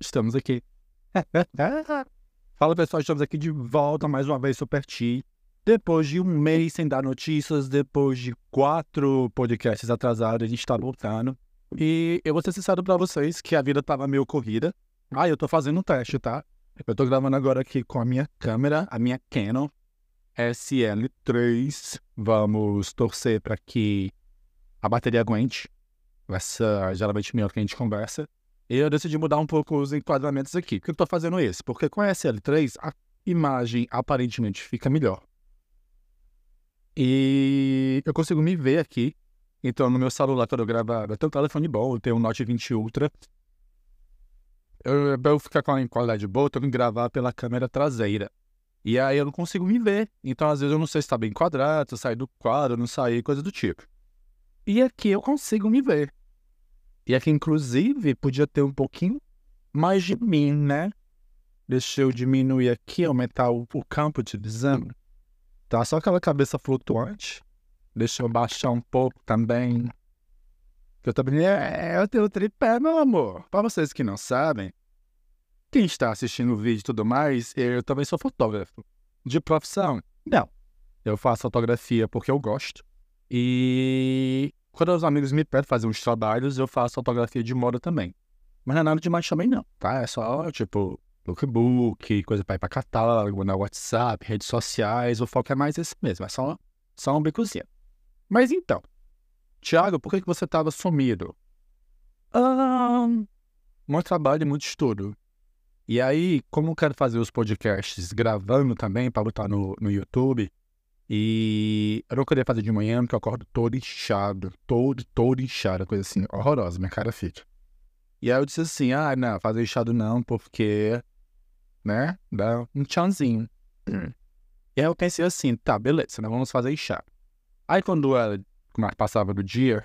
Estamos aqui. Fala pessoal, estamos aqui de volta mais uma vez, Super T. Depois de um mês sem dar notícias, depois de quatro podcasts atrasados, a gente está voltando. E eu vou ser sincero para vocês que a vida tava meio corrida. Ah, eu tô fazendo um teste, tá? Eu tô gravando agora aqui com a minha câmera, a minha Canon SL3. Vamos torcer para que a bateria aguente. Essa geralmente melhor que a gente conversa. E eu decidi mudar um pouco os enquadramentos aqui. Por que eu estou fazendo isso? Porque com a SL3 a imagem aparentemente fica melhor. E eu consigo me ver aqui. Então, no meu celular, quando eu gravar, eu tenho um telefone bom, eu tenho um Note 20 Ultra. Eu, eu ficar com a qualidade boa, eu tenho que gravar pela câmera traseira. E aí eu não consigo me ver. Então, às vezes, eu não sei se está bem quadrado, se eu sair do quadro, não sair, coisa do tipo. E aqui eu consigo me ver. E aqui, inclusive, podia ter um pouquinho mais de mim, né? Deixa eu diminuir aqui, aumentar o, o campo de visão. Tá só aquela cabeça flutuante. Deixa eu baixar um pouco também. Eu também é, eu tenho tripé, meu amor. Para vocês que não sabem, quem está assistindo o vídeo e tudo mais, eu também sou fotógrafo. De profissão? Não. Eu faço fotografia porque eu gosto. E quando os amigos me pedem fazer uns trabalhos, eu faço fotografia de moda também. Mas não é nada demais também, não, tá? É só, tipo, lookbook, coisa pra ir pra catálogo, na WhatsApp, redes sociais. O foco é mais esse mesmo, é só, só um bicozinho. Mas então, Tiago, por que, que você tava sumido? Ah, muito trabalho e muito estudo. E aí, como eu quero fazer os podcasts gravando também para botar no, no YouTube, e eu não queria fazer de manhã porque eu acordo todo inchado, todo, todo inchado, coisa assim, horrorosa, minha cara fica. E aí eu disse assim, ah, não, fazer inchado não, porque, né, dá um tchãozinho. E aí eu pensei assim, tá, beleza, nós vamos fazer inchado. Aí quando ela passava do dia,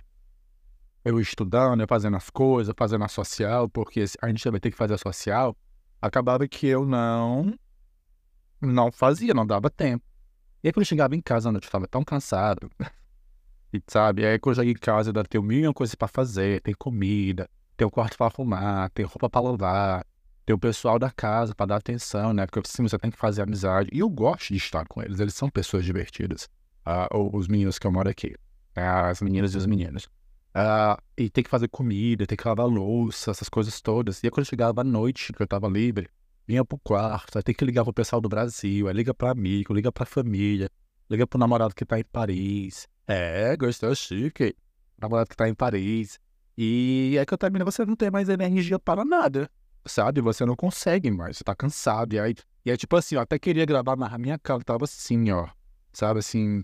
eu estudando, eu fazendo as coisas, fazendo a social, porque a gente vai ter que fazer a social, acabava que eu não, não fazia, não dava tempo. E aí quando eu chegava em casa eu estava tão cansado. E sabe, aí quando eu cheguei em casa, eu tenho mil e uma coisas para fazer, tem comida, tem o quarto para arrumar, tem roupa para lavar, tem o pessoal da casa para dar atenção, né? Porque assim, você tem que fazer amizade. E eu gosto de estar com eles, eles são pessoas divertidas. Uh, os meninos que eu moro aqui, uh, as meninas e os meninos. Uh, e tem que fazer comida, tem que lavar louça, essas coisas todas. E aí quando eu chegava à noite, que eu tava livre, vinha pro quarto, aí tem que ligar pro pessoal do Brasil, aí liga pra amigo, liga pra família, liga pro namorado que tá em Paris. É, gostou chique. Namorado que tá em Paris. E é que eu termino, você não tem mais energia para nada, sabe? Você não consegue mais, você tá cansado. E aí, e aí tipo assim, eu até queria gravar, mas a minha cara tava assim, ó. Sabe assim,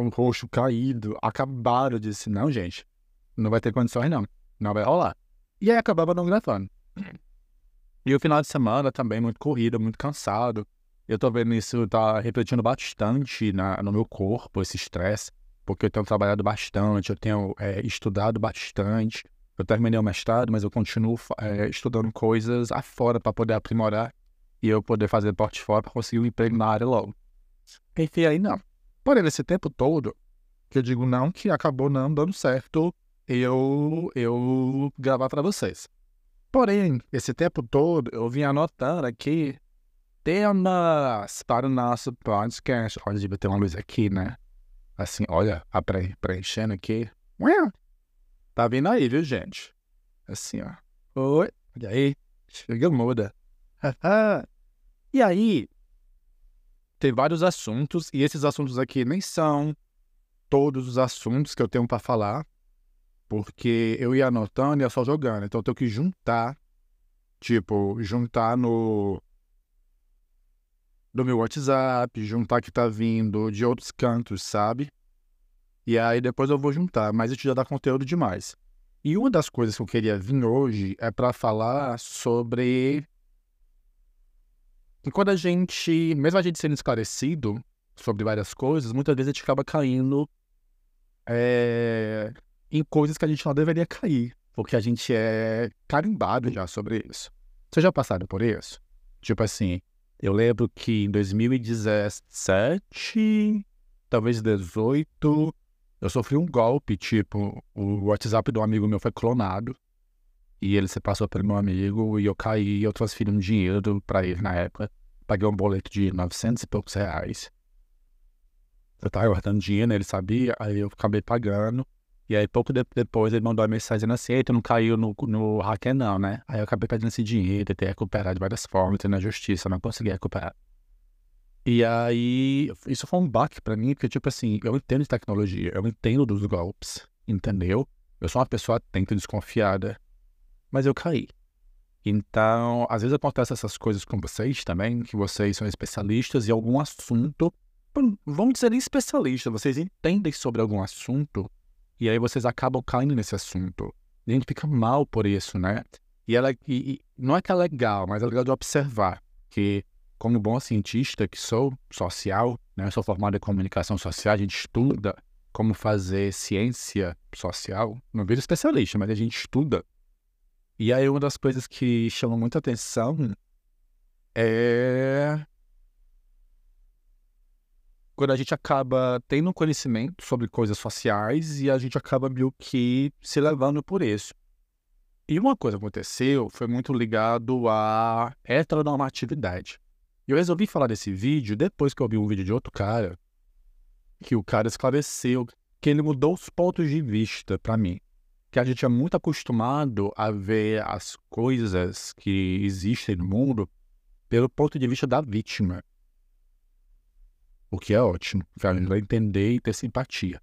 um roxo caído. Acabaram de dizer, não, gente, não vai ter condições não. Não vai rolar. E aí acabava não gravando. E o final de semana também muito corrida, muito cansado. Eu tô vendo isso tá refletindo bastante na, no meu corpo, esse estresse, porque eu tenho trabalhado bastante, eu tenho é, estudado bastante. Eu terminei o mestrado, mas eu continuo é, estudando coisas afora para poder aprimorar e eu poder fazer portfólio para conseguir um emprego na área logo. Enfim, aí não. Porém, nesse tempo todo, que eu digo não, que acabou não dando certo eu, eu gravar para vocês. Porém, esse tempo todo eu vim anotando aqui temas para o nosso podcast. Olha, devia ter uma luz aqui, né? Assim, olha, a pre preenchendo aqui. Tá vindo aí, viu, gente? Assim, ó. Oi, olha aí. Chega muda. e aí, tem vários assuntos, e esses assuntos aqui nem são todos os assuntos que eu tenho para falar. Porque eu ia anotando e ia só jogando. Então eu tenho que juntar. Tipo, juntar no. No meu WhatsApp, juntar que tá vindo de outros cantos, sabe? E aí depois eu vou juntar, mas isso já dá conteúdo demais. E uma das coisas que eu queria vir hoje é para falar sobre que quando a gente, mesmo a gente sendo esclarecido sobre várias coisas, muitas vezes a gente acaba caindo é, em coisas que a gente não deveria cair, porque a gente é carimbado já sobre isso. Vocês já passaram por isso? Tipo assim, eu lembro que em 2017, talvez 18, Eu sofri um golpe, tipo, o WhatsApp do amigo meu foi clonado. E ele se passou pelo meu amigo e eu caí, eu transferi um dinheiro para ele na época. Paguei um boleto de 900 e poucos reais. Eu tava guardando dinheiro, ele sabia, aí eu acabei pagando. E aí, pouco de depois, ele mandou uma mensagem assim: Eita, não caiu no, no hacker, não, né? Aí eu acabei perdendo esse dinheiro, tentei recuperar de várias formas, na justiça, não consegui recuperar. E aí, isso foi um baque pra mim, porque, tipo assim, eu entendo de tecnologia, eu entendo dos golpes, entendeu? Eu sou uma pessoa atenta desconfiada, mas eu caí. Então, às vezes acontecem essas coisas com vocês também, que vocês são especialistas em algum assunto. Vamos dizer especialistas, vocês entendem sobre algum assunto e aí vocês acabam caindo nesse assunto. E a gente fica mal por isso, né? E, ela, e, e não é que é legal, mas é legal de observar que, como bom cientista que sou, social, né? sou formado em comunicação social, a gente estuda como fazer ciência social. Não vira especialista, mas a gente estuda e aí uma das coisas que chama muita atenção é quando a gente acaba tendo conhecimento sobre coisas sociais e a gente acaba meio que se levando por isso. E uma coisa aconteceu, foi muito ligado à heteronormatividade. Eu resolvi falar desse vídeo depois que eu vi um vídeo de outro cara, que o cara esclareceu que ele mudou os pontos de vista para mim que a gente é muito acostumado a ver as coisas que existem no mundo pelo ponto de vista da vítima. O que é ótimo, a gente vai entender e ter simpatia.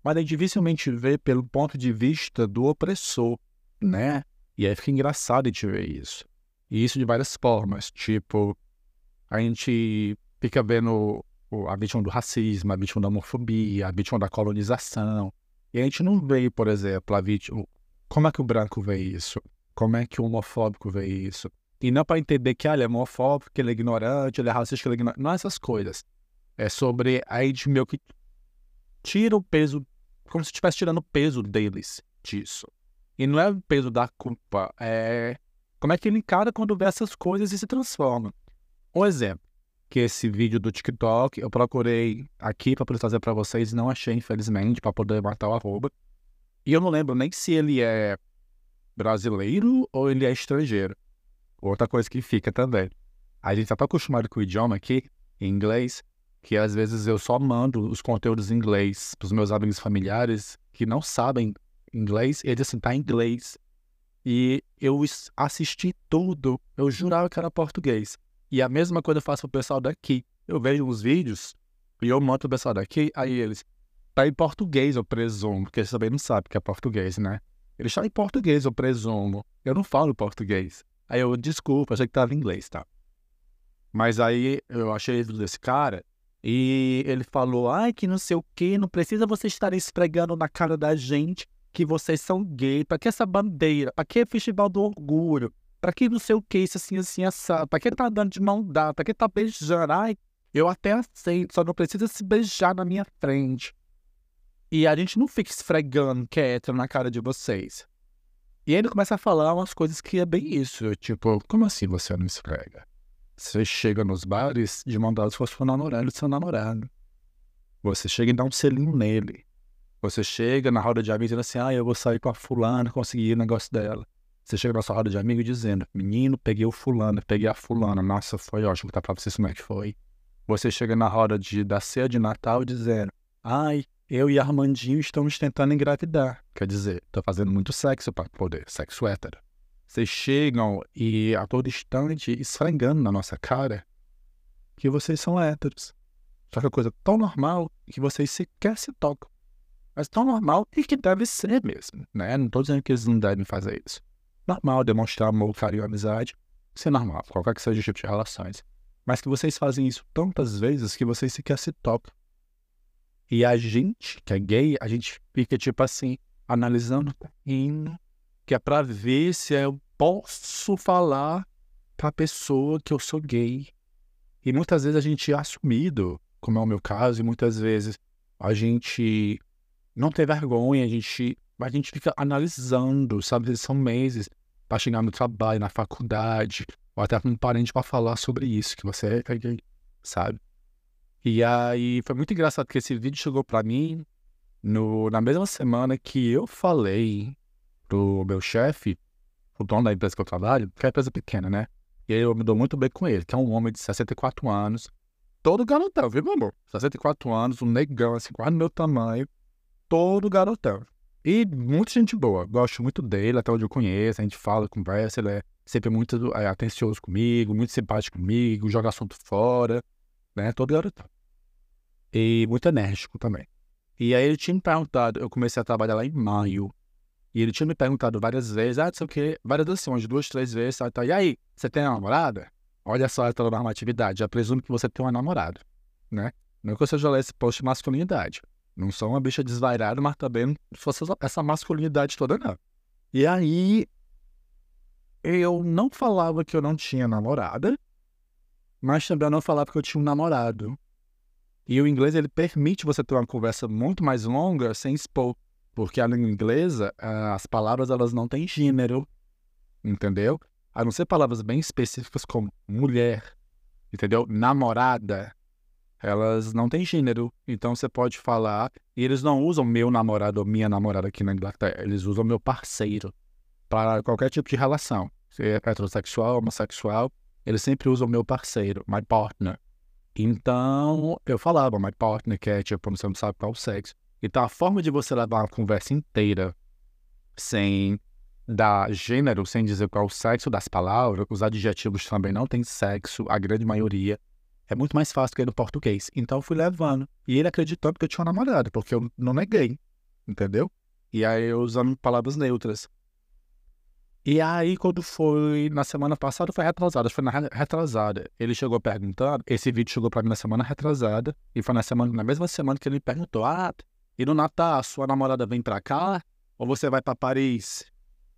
Mas a gente dificilmente vê pelo ponto de vista do opressor, né? E aí fica engraçado a gente ver isso. E isso de várias formas. Tipo, a gente fica vendo a vítima do racismo, a vítima da homofobia, a vítima da colonização, e a gente não vê, por exemplo, a vítima. Como é que o branco vê isso? Como é que o homofóbico vê isso? E não para entender que ah, ele é homofóbico, que ele é ignorante, ele é racista, ele é ignorante. Não é essas coisas. É sobre a meio que tira o peso, como se estivesse tirando o peso deles disso. E não é o peso da culpa, é como é que ele encara quando vê essas coisas e se transforma. Um exemplo que esse vídeo do TikTok eu procurei aqui para poder trazer para vocês e não achei, infelizmente, para poder matar o arroba. E eu não lembro nem se ele é brasileiro ou ele é estrangeiro. Outra coisa que fica também. A gente tá tão acostumado com o idioma aqui, em inglês, que às vezes eu só mando os conteúdos em inglês para os meus amigos familiares que não sabem inglês, e eles assim, tá em inglês. E eu assisti tudo, eu jurava que era português. E a mesma coisa eu faço pro pessoal daqui. Eu vejo uns vídeos e eu mando pro pessoal daqui, aí eles. Tá em português, eu presumo, porque eles também não sabem que é português, né? Eles estão em português, eu presumo. Eu não falo português. Aí eu, desculpa, achei que tava em inglês, tá? Mas aí eu achei desse cara e ele falou: ai, que não sei o que, não precisa vocês estarem esfregando na cara da gente que vocês são gay. Pra que essa bandeira? Pra que festival do orgulho? Pra que não sei o que, isso assim, assim, assado? Pra que tá andando de mão dada? Pra que tá beijando? Ai, eu até aceito, só não precisa se beijar na minha frente. E a gente não fica esfregando quieto na cara de vocês. E ele começa a falar umas coisas que é bem isso. Tipo, como assim você não esfrega? Você chega nos bares de mão dada se fosse o namorado do seu namorado. Você chega e dá um selinho nele. Você chega na roda de amigos dizendo assim, ah, eu vou sair com a fulana, conseguir o negócio dela. Você chega na sua roda de amigo dizendo, menino, peguei o fulano, peguei a fulana, nossa, foi ótimo, tá pra vocês como é que foi. Você chega na roda de, da ceia de Natal dizendo, ai, eu e Armandinho estamos tentando engravidar. Quer dizer, tô fazendo muito sexo para poder, sexo hétero. Vocês chegam e a todo instante esfregando na nossa cara que vocês são héteros. Só que é coisa tão normal que vocês sequer se tocam. Mas tão normal e que deve ser mesmo, né? Não tô dizendo que eles não devem fazer isso normal demonstrar amor, carinho, amizade. Isso é normal, qualquer que seja o tipo de relações. Mas que vocês fazem isso tantas vezes que vocês sequer se tocam. E a gente, que é gay, a gente fica tipo assim, analisando indo, que é pra ver se eu posso falar pra pessoa que eu sou gay. E muitas vezes a gente é assumido, como é o meu caso, e muitas vezes a gente não tem vergonha, a gente, a gente fica analisando, sabe? São meses para chegar no trabalho, na faculdade, ou até com um parente para falar sobre isso, que você é gay, sabe? E aí foi muito engraçado que esse vídeo chegou para mim no, na mesma semana que eu falei pro meu chefe, o dono da empresa que eu trabalho, que é uma empresa pequena, né? E eu me dou muito bem com ele, que é um homem de 64 anos, todo garotão, viu, meu amor? 64 anos, um negão, assim, quase do meu tamanho, todo garotão. E muita gente boa, gosto muito dele, até onde eu conheço, a gente fala, conversa, ele é sempre muito é, atencioso comigo, muito simpático comigo, joga assunto fora, né? Todo garotão. E muito enérgico também. E aí ele tinha me perguntado, eu comecei a trabalhar lá em maio, e ele tinha me perguntado várias vezes, ah, não sei o quê, várias vezes, umas duas, três vezes, tá, e aí, você tem uma namorada? Olha só a heteronormatividade, já presumo que você tem uma namorada, né? Não que eu seja esse post de masculinidade. Não sou uma bicha desvairada, mas também fosse essa masculinidade toda, não. E aí, eu não falava que eu não tinha namorada, mas também eu não falava que eu tinha um namorado. E o inglês, ele permite você ter uma conversa muito mais longa sem expor. Porque a língua inglesa, as palavras, elas não têm gênero, entendeu? A não ser palavras bem específicas como mulher, entendeu? Namorada, elas não têm gênero. Então você pode falar. E eles não usam meu namorado ou minha namorada aqui na Inglaterra. Eles usam meu parceiro para qualquer tipo de relação. Se é heterossexual, homossexual, eles sempre usam meu parceiro, my partner. Então, eu falava my partner, que é tipo, você não sabe qual o sexo. Então, a forma de você levar uma conversa inteira sem dar gênero, sem dizer qual o sexo das palavras, os adjetivos também não têm sexo, a grande maioria. É muito mais fácil que no português. Então, eu fui levando. E ele acreditando que eu tinha uma namorada, porque eu não neguei, entendeu? E aí, eu usando palavras neutras. E aí, quando foi na semana passada, foi retrasada, foi na retrasada. Ele chegou perguntando, esse vídeo chegou para mim na semana retrasada, e foi na, semana, na mesma semana que ele me perguntou: Ah, e no Natal, sua namorada vem para cá ou você vai para Paris?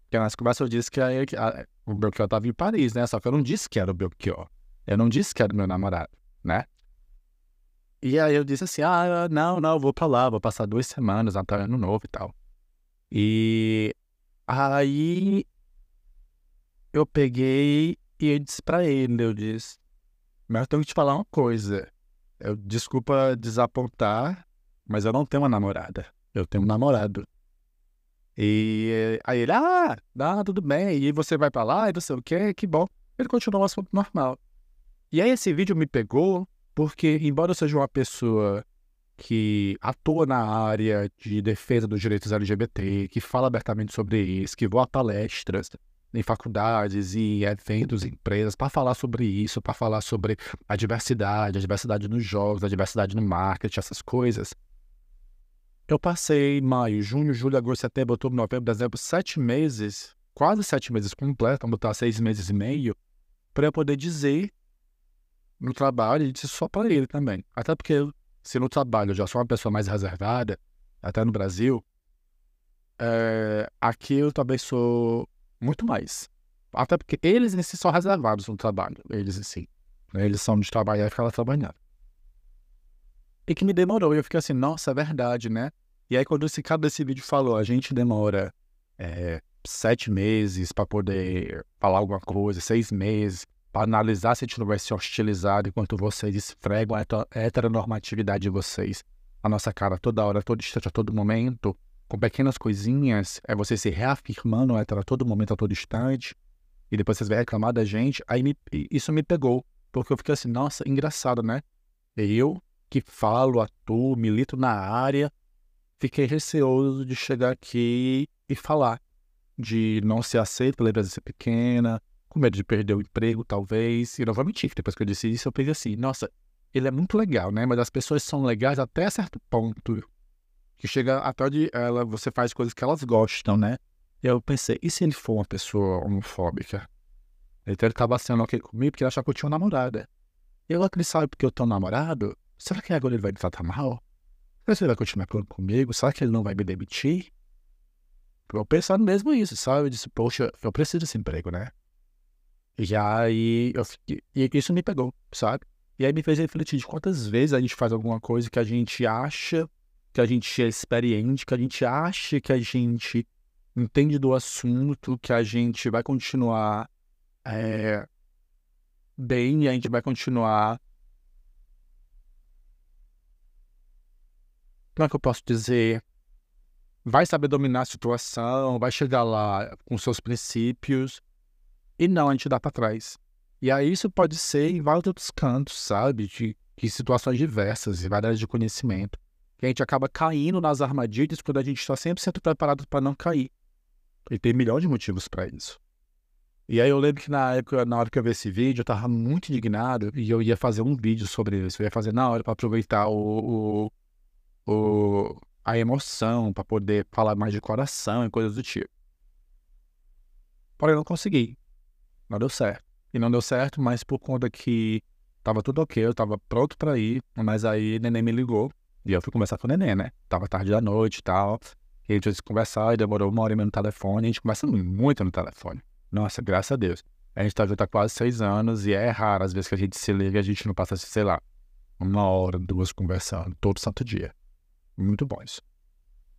Porque nas conversas eu disse que a, a, o Belchior estava em Paris, né? Só que eu não disse que era o Belchior. Eu não disse que era o meu namorado, né? E aí eu disse assim: Ah, não, não, vou para lá, vou passar duas semanas, até ano novo e tal. E aí eu peguei e eu disse pra ele, eu disse, mas eu tenho que te falar uma coisa. Eu, desculpa desapontar, mas eu não tenho uma namorada. Eu tenho um namorado. E aí ele, ah, ah, tudo bem. E você vai pra lá e não sei o quê, que bom. Ele continuou o assunto normal. E aí esse vídeo me pegou porque, embora eu seja uma pessoa que atua na área de defesa dos direitos LGBT, que fala abertamente sobre isso, que voa palestras, em faculdades e eventos, empresas, para falar sobre isso, para falar sobre a diversidade, a diversidade nos jogos, a diversidade no marketing, essas coisas. Eu passei maio, junho, julho, agosto, setembro, outubro, novembro, dezembro, sete meses, quase sete meses completos, vamos botar seis meses e meio, para eu poder dizer no trabalho e dizer só para ele também. Até porque se no trabalho eu já sou uma pessoa mais reservada, até no Brasil, é, aqui eu também sou muito mais. Até porque eles em si são reservados no trabalho. Eles em si. Né? Eles são de trabalhar e ficar trabalhando. E que me demorou. E eu fiquei assim, nossa, é verdade, né? E aí, quando esse cara desse vídeo falou, a gente demora é, sete meses para poder falar alguma coisa, seis meses, para analisar se a gente não vai ser hostilizado enquanto vocês esfregam a heteronormatividade de vocês. A nossa cara toda hora, todo instante, a todo momento com pequenas coisinhas, é você se reafirmando a todo momento, a todo instante, e depois vocês vão reclamar da gente, aí me, isso me pegou, porque eu fiquei assim, nossa, engraçado, né? Eu que falo, atuo, milito na área, fiquei receoso de chegar aqui e falar, de não ser aceito pela empresa ser pequena, com medo de perder o emprego, talvez, e mentir, depois que eu disse isso, eu pensei assim, nossa, ele é muito legal, né? Mas as pessoas são legais até certo ponto que chega até onde ela, você faz coisas que elas gostam, né? E eu pensei, e se ele for uma pessoa homofóbica? Então ele tava sendo ok comigo porque ele achava que eu tinha uma namorada. E agora que ele sabe porque eu tenho namorado, será que agora ele vai me tratar mal? Que ele vai continuar comigo? Será que ele não vai me demitir? Eu pensando mesmo isso, sabe? Eu disse, poxa, eu preciso desse emprego, né? E aí, eu fiquei, e isso me pegou, sabe? E aí me fez refletir de quantas vezes a gente faz alguma coisa que a gente acha que a gente é experiente, que a gente acha que a gente entende do assunto, que a gente vai continuar é, bem a gente vai continuar. Como é que eu posso dizer? vai saber dominar a situação, vai chegar lá com seus princípios, e não, a gente dá para trás. E aí isso pode ser em vários outros cantos, sabe? De, de situações diversas, em várias de conhecimento. Que a gente acaba caindo nas armadilhas quando a gente está sempre sendo preparado para não cair. E tem milhões de motivos para isso. E aí eu lembro que na época, na hora que eu vi esse vídeo, eu tava muito indignado e eu ia fazer um vídeo sobre isso. Eu ia fazer na hora para aproveitar o, o, o, a emoção, para poder falar mais de coração e coisas do tipo. Porém, não consegui. Não deu certo. E não deu certo, mas por conta que tava tudo ok, eu tava pronto para ir, mas aí neném me ligou e eu fui conversar com o neném, né? Tava tarde da noite e tal. E a gente se conversar e demorou uma hora e meia no telefone. A gente conversa muito no telefone. Nossa, graças a Deus. A gente tá junto há quase seis anos e é raro às vezes que a gente se liga a gente não passa, sei lá, uma hora, duas conversando, todo santo dia. Muito isso.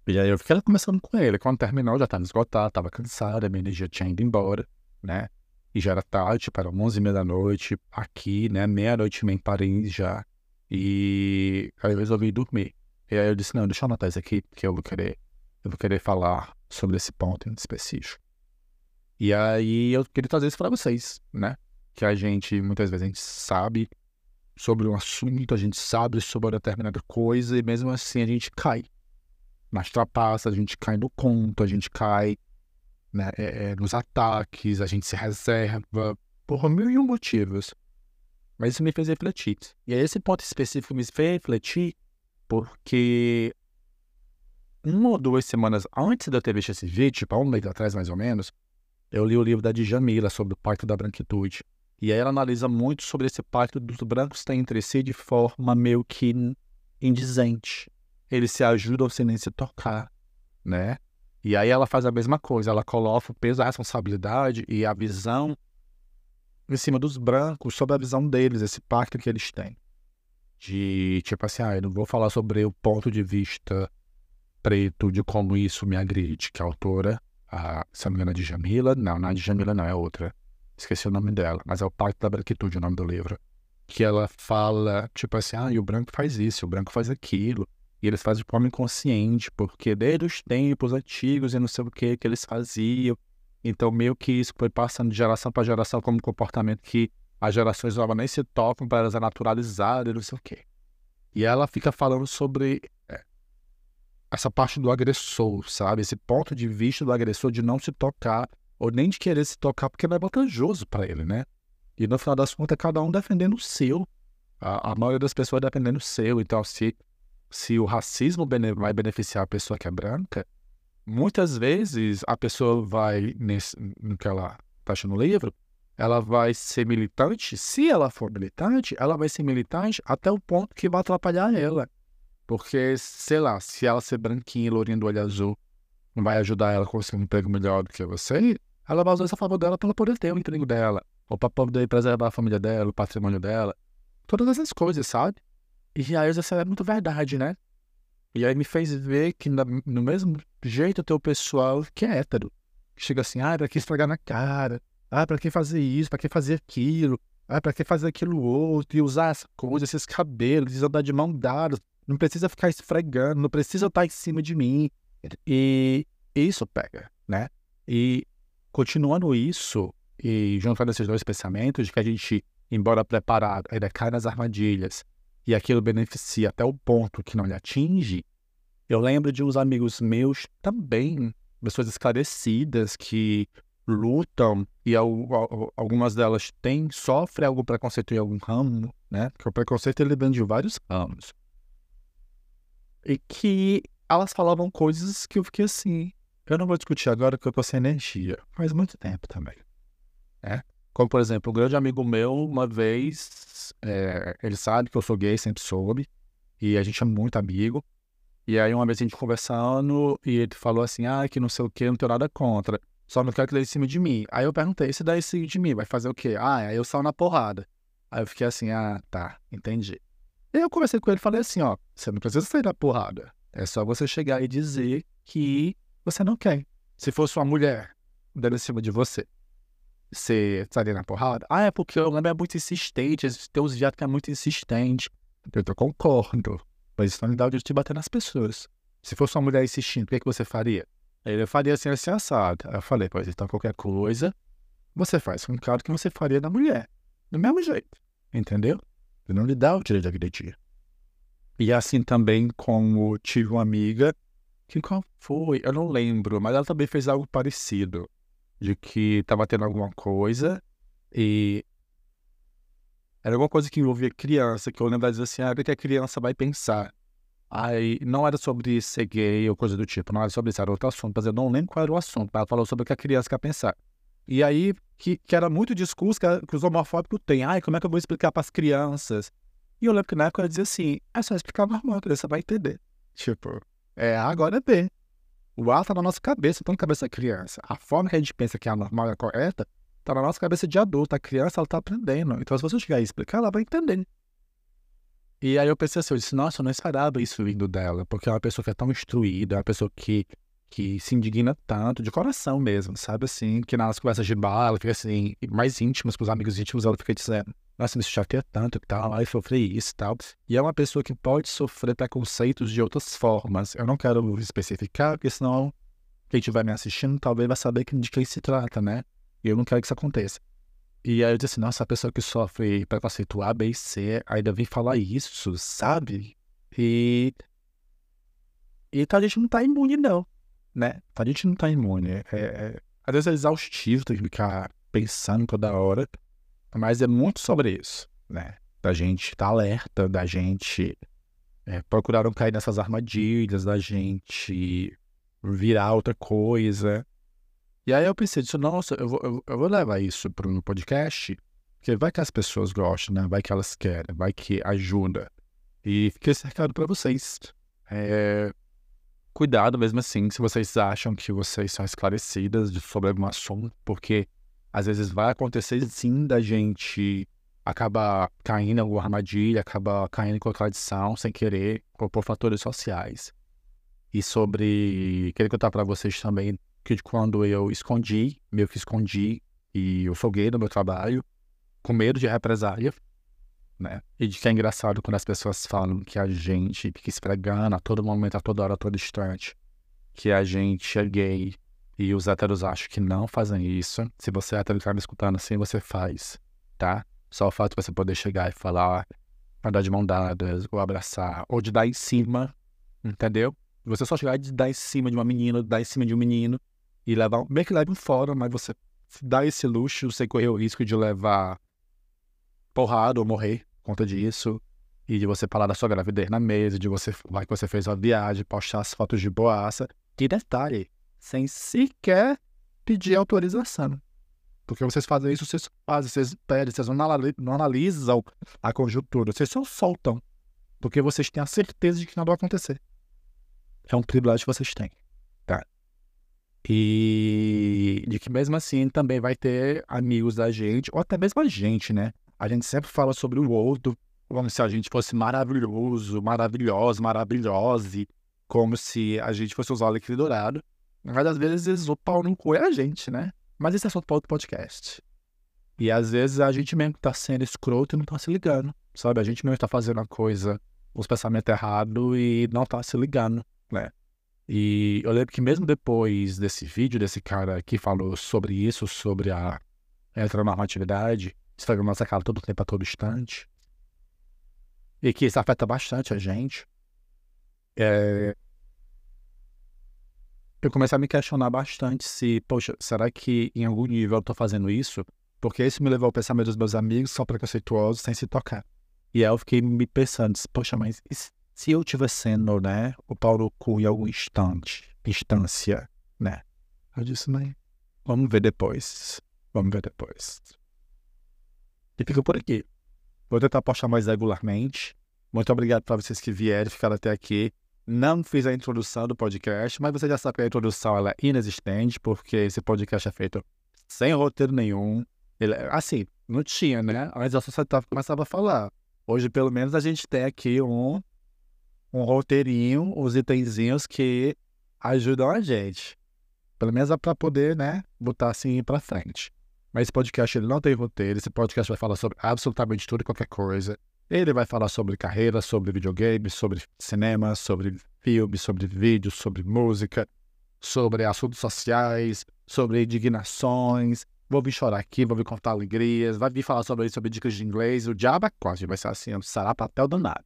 E aí eu fiquei conversando com ele. Quando terminou, já tava esgotado, tava cansado, a minha energia tinha ido embora, né? E já era tarde, para onze e meia da noite, aqui, né? Meia-noite em Paris já. E aí eu resolvi dormir. E aí eu disse, não, deixa eu anotar isso aqui, porque eu vou querer, eu vou querer falar sobre esse ponto em específico. E aí eu queria trazer isso para vocês, né? Que a gente, muitas vezes, a gente sabe sobre um assunto, a gente sabe sobre uma determinada coisa, e mesmo assim a gente cai nas trapaças, a gente cai no conto, a gente cai né, é, é, nos ataques, a gente se reserva por mil e um motivos. Mas isso me fez refletir. E esse ponto específico me fez refletir porque uma ou duas semanas antes de eu ter visto esse vídeo, tipo, há um mês atrás mais ou menos, eu li o livro da Djamila sobre o Pacto da Branquitude. E aí ela analisa muito sobre esse pacto dos brancos têm entre si de forma meio que indizente. Eles se ajudam sem nem se tocar, né? E aí ela faz a mesma coisa, ela coloca o peso da responsabilidade e a visão em cima dos brancos sobre a visão deles, esse pacto que eles têm. De tipo assim, ah, eu não vou falar sobre o ponto de vista preto de como isso me agride, que a autora a, é de Jamila. Não, não é de Jamila, não, é outra. Esqueci o nome dela, mas é o Pacto da Branquitude, o nome do livro. Que ela fala, tipo assim, ah, e o branco faz isso, o branco faz aquilo. E eles fazem de forma inconsciente, porque desde os tempos antigos e não sei o que que eles faziam. Então, meio que isso foi passando de geração para geração como comportamento que as gerações novas nem se tocam para elas naturalizarem, não sei o quê. E ela fica falando sobre essa parte do agressor, sabe? Esse ponto de vista do agressor de não se tocar, ou nem de querer se tocar, porque não é vantajoso para ele, né? E no final das contas, cada um defendendo o seu. A, a maioria das pessoas defendendo o seu. Então, se, se o racismo bene, vai beneficiar a pessoa que é branca, muitas vezes a pessoa vai, nesse, no que ela está achando no livro, ela vai ser militante. Se ela for militante, ela vai ser militante até o ponto que vai atrapalhar ela. Porque, sei lá, se ela ser branquinha lourinha do olho azul vai ajudar ela a conseguir um emprego melhor do que você, ela vai usar isso a favor dela para poder ter o emprego dela. Ou para poder preservar a família dela, o patrimônio dela. Todas essas coisas, sabe? E aí isso é muito verdade, né? E aí me fez ver que no mesmo jeito tem o pessoal que é hétero. Que chega assim, ah, pra que estragar na cara? Ah, pra que fazer isso? Pra que fazer aquilo? Ah, pra que fazer aquilo outro? E usar essa coisa, esses cabelos, andar de mão dada, não precisa ficar esfregando, não precisa estar em cima de mim. E isso pega, né? E continuando isso, e juntando esses dois pensamentos, de que a gente, embora preparado, ainda cai nas armadilhas e aquilo beneficia até o ponto que não lhe atinge, eu lembro de uns amigos meus também, pessoas esclarecidas que lutam e algumas delas têm, sofrem algum preconceito em algum ramo, né? Porque o preconceito ele vem de vários ramos. E que elas falavam coisas que eu fiquei assim. Eu não vou discutir agora porque eu tô sem energia. Faz muito tempo também. Né? Como, por exemplo, um grande amigo meu, uma vez, é, ele sabe que eu sou gay, sempre soube. E a gente é muito amigo. E aí, uma vez a gente conversando, e ele falou assim: ah, que não sei o que, não tenho nada contra. Só não quero que ele em cima de mim. Aí eu perguntei: se daí em cima de mim, vai fazer o quê? Ah, aí eu saio na porrada. Aí eu fiquei assim: ah, tá, entendi. E eu conversei com ele e falei assim, ó, você não precisa sair da porrada. É só você chegar e dizer que você não quer. Se fosse uma mulher dando em cima de você, você estaria na porrada? Ah, é porque o homem é muito insistente, tem uns viados que é muito insistente. Eu, eu concordo, mas isso não me dá o direito de bater nas pessoas. Se fosse uma mulher insistindo, o que, é que você faria? Ele faria assim, assim, assado. Eu falei, pois então qualquer coisa, você faz com o cara que você faria da mulher. Do mesmo jeito. Entendeu? Ele não lhe dá o direito de agredir. E assim também como tive uma amiga, que qual foi? Eu não lembro, mas ela também fez algo parecido. De que estava tendo alguma coisa e era alguma coisa que envolvia criança, que eu lembro de dizer assim, ah, o que a criança vai pensar? Aí não era sobre ser gay ou coisa do tipo, não era sobre isso, era outro assunto, mas eu não lembro qual era o assunto, mas ela falou sobre o que a criança quer pensar. E aí, que, que era muito discurso que, que os homofóbicos têm, ai, como é que eu vou explicar para as crianças? E eu lembro que na época ela dizia assim, é só explicar normal, a criança vai entender. Tipo, é agora é B. O A tá na nossa cabeça, tá na cabeça da criança. A forma que a gente pensa que é a normal e a correta tá na nossa cabeça de adulto. A criança, ela tá aprendendo. Então, se você chegar e explicar, ela vai entender. E aí eu pensei assim, eu disse, nossa, eu não esperava isso vindo dela, porque é uma pessoa que é tão instruída, é uma pessoa que, que se indigna tanto, de coração mesmo, sabe assim, que nas conversas de bar, ela fica assim, mais íntimas, com os amigos íntimos, ela fica dizendo, nossa, me chateia tanto e tal, aí sofri isso e tal. E é uma pessoa que pode sofrer preconceitos de outras formas. Eu não quero especificar, porque senão quem estiver me assistindo talvez vai saber de quem se trata, né? E eu não quero que isso aconteça. E aí eu disse nossa, a pessoa que sofre preconceito A, B e C ainda vem falar isso, sabe? E. E então a gente não tá imune, não, né? A gente não tá imune. É, é... Às vezes é exaustivo ter que ficar pensando toda hora, mas é muito sobre isso, né? Da gente estar tá alerta, da gente é, procurar não cair nessas armadilhas, da gente virar outra coisa. E aí eu pensei, disse, nossa, eu vou, eu, vou levar isso para um podcast, porque vai que as pessoas gostam, né? Vai que elas querem, vai que ajuda. E fiquei esse recado para vocês. É, cuidado mesmo assim, se vocês acham que vocês são esclarecidas sobre algum assunto, porque às vezes vai acontecer sim da gente acabar caindo em alguma armadilha, acabar caindo em contradição sem querer, por, por fatores sociais. E sobre. Queria contar para vocês também que quando eu escondi, meio que escondi, e eu folguei no meu trabalho, com medo de represália, né? E de que é engraçado quando as pessoas falam que a gente fica esfregando a todo momento, a toda hora, a todo instante, que a gente é gay, e os héteros acham que não fazem isso. Se você é hétero e tá me escutando assim, você faz, tá? Só o fato de você poder chegar e falar, andar de mão dadas, ou abraçar, ou de dar em cima, entendeu? Você só chegar e dar em cima de uma menina, dar em cima de um menino, e levar, bem que leve um fora, mas você dá esse luxo sem correr o risco de levar porrada ou morrer por conta disso. E de você falar da sua gravidez na mesa, de você falar que você fez uma viagem, postar as fotos de boaça. E detalhe, sem sequer pedir autorização. Porque vocês fazem isso, vocês fazem, vocês pedem, vocês não analisam a conjuntura, vocês só soltam. Porque vocês têm a certeza de que nada vai acontecer. É um privilégio que vocês têm. E de que mesmo assim também vai ter amigos da gente, ou até mesmo a gente, né? A gente sempre fala sobre o outro, como se a gente fosse maravilhoso, maravilhoso, maravilhose, como se a gente fosse usar o líquido dourado. Mas às vezes o pau não é a gente, né? Mas isso é só para outro podcast. E às vezes a gente mesmo tá sendo escroto e não tá se ligando, sabe? A gente mesmo tá fazendo a coisa, os pensamentos errados e não tá se ligando, né? E eu lembro que mesmo depois desse vídeo, desse cara que falou sobre isso, sobre a heteronormatividade, Instagram nossa cara todo tempo a todo instante, e que isso afeta bastante a gente, é... eu comecei a me questionar bastante se, poxa, será que em algum nível eu tô fazendo isso? Porque isso me levou ao pensamento dos meus amigos, são preconceituosos, sem se tocar. E aí eu fiquei me pensando, poxa, mas se eu estiver sendo, né, o pau no cu em algum instante, instância, né? Eu disse, né? Vamos ver depois. Vamos ver depois. E fica por aqui. Vou tentar postar mais regularmente. Muito obrigado para vocês que vieram, ficaram até aqui. Não fiz a introdução do podcast, mas você já sabe que a introdução ela é inexistente, porque esse podcast é feito sem roteiro nenhum. Ele, assim, não tinha, né? Mas eu só começava a falar. Hoje, pelo menos, a gente tem aqui um um roteirinho, os itenzinhos que ajudam a gente. Pelo menos é para poder, né, botar assim para frente. Mas esse podcast ele não tem roteiro, esse podcast vai falar sobre absolutamente tudo e qualquer coisa. Ele vai falar sobre carreira, sobre videogame, sobre cinema, sobre filme, sobre vídeo, sobre música, sobre assuntos sociais, sobre indignações. Vou vir chorar aqui, vou vir contar alegrias, vai vir falar sobre, sobre dicas de inglês. O diabo é quase, vai ser assim, será papel danado.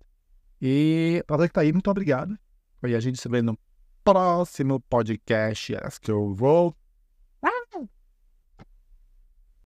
E para você que tá aí, muito obrigado. E a gente se vê no próximo podcast. Acho que eu vou